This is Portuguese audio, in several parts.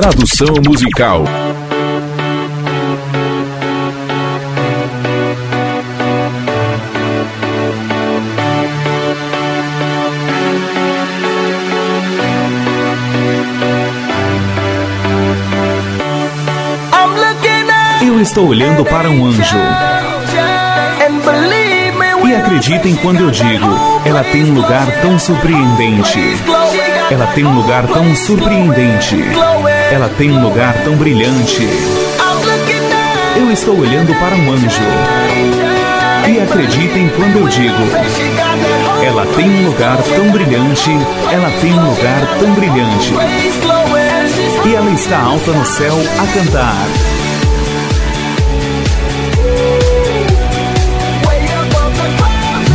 Tradução musical. Eu estou olhando para um anjo. E acreditem quando eu digo, ela tem um lugar tão surpreendente. Ela tem um lugar tão surpreendente. Ela tem um lugar tão brilhante. Eu estou olhando para um anjo. E acreditem quando eu digo, ela tem um lugar tão brilhante. Ela tem um lugar tão brilhante. E ela está alta no céu a cantar.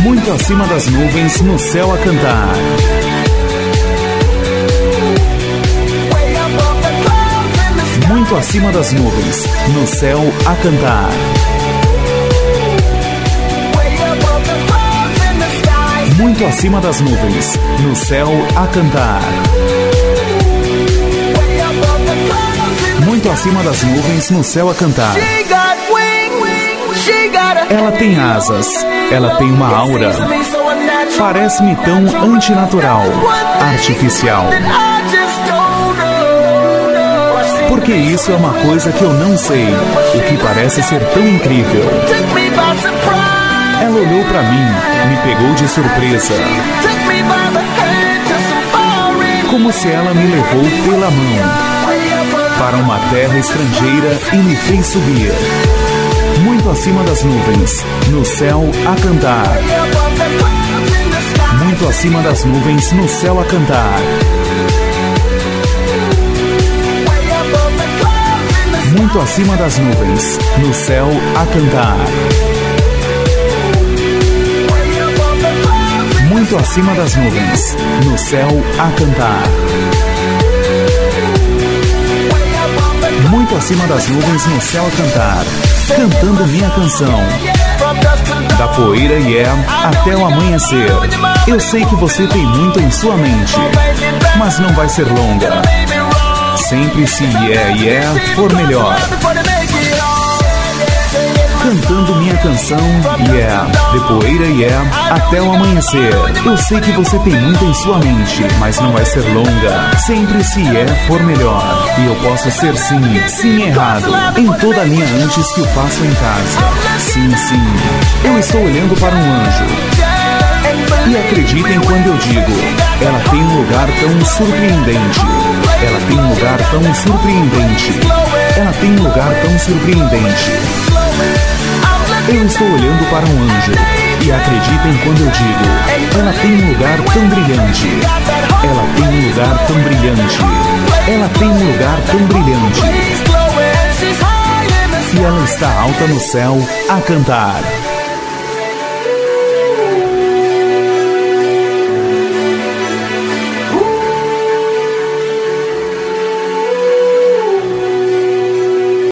Muito acima das nuvens, no céu a cantar. Muito acima das nuvens, no céu a cantar. Muito acima das nuvens, no céu a cantar. Muito acima das nuvens, no céu a cantar. Ela tem asas, ela tem uma aura. Parece-me tão antinatural, artificial. Porque isso é uma coisa que eu não sei, o que parece ser tão incrível. Ela olhou para mim, me pegou de surpresa. Como se ela me levou pela mão para uma terra estrangeira e me fez subir muito acima das nuvens, no céu a cantar. Muito acima das nuvens, no céu a cantar. Muito acima das nuvens, no céu a cantar. Muito acima das nuvens, no céu a cantar. Muito acima das nuvens, no céu a cantar cantando minha canção. Da poeira e é até o amanhecer. Eu sei que você tem muito em sua mente, mas não vai ser longa. Sempre se é e é for melhor. Canção, yeah, de poeira e é até o amanhecer. Eu sei que você tem muito em sua mente, mas não vai ser longa. Sempre se é for melhor. E eu posso ser sim, sim errado, em toda a linha antes que o faço em casa. Sim, sim. Eu estou olhando para um anjo. E acreditem quando eu digo, ela tem um lugar tão surpreendente. Ela tem um lugar tão surpreendente. Ela tem um lugar tão surpreendente. Eu estou olhando para um anjo. E acreditem quando eu digo, ela tem um lugar tão brilhante. Ela tem um lugar tão brilhante. Ela tem um lugar tão brilhante. E ela está alta no céu a cantar.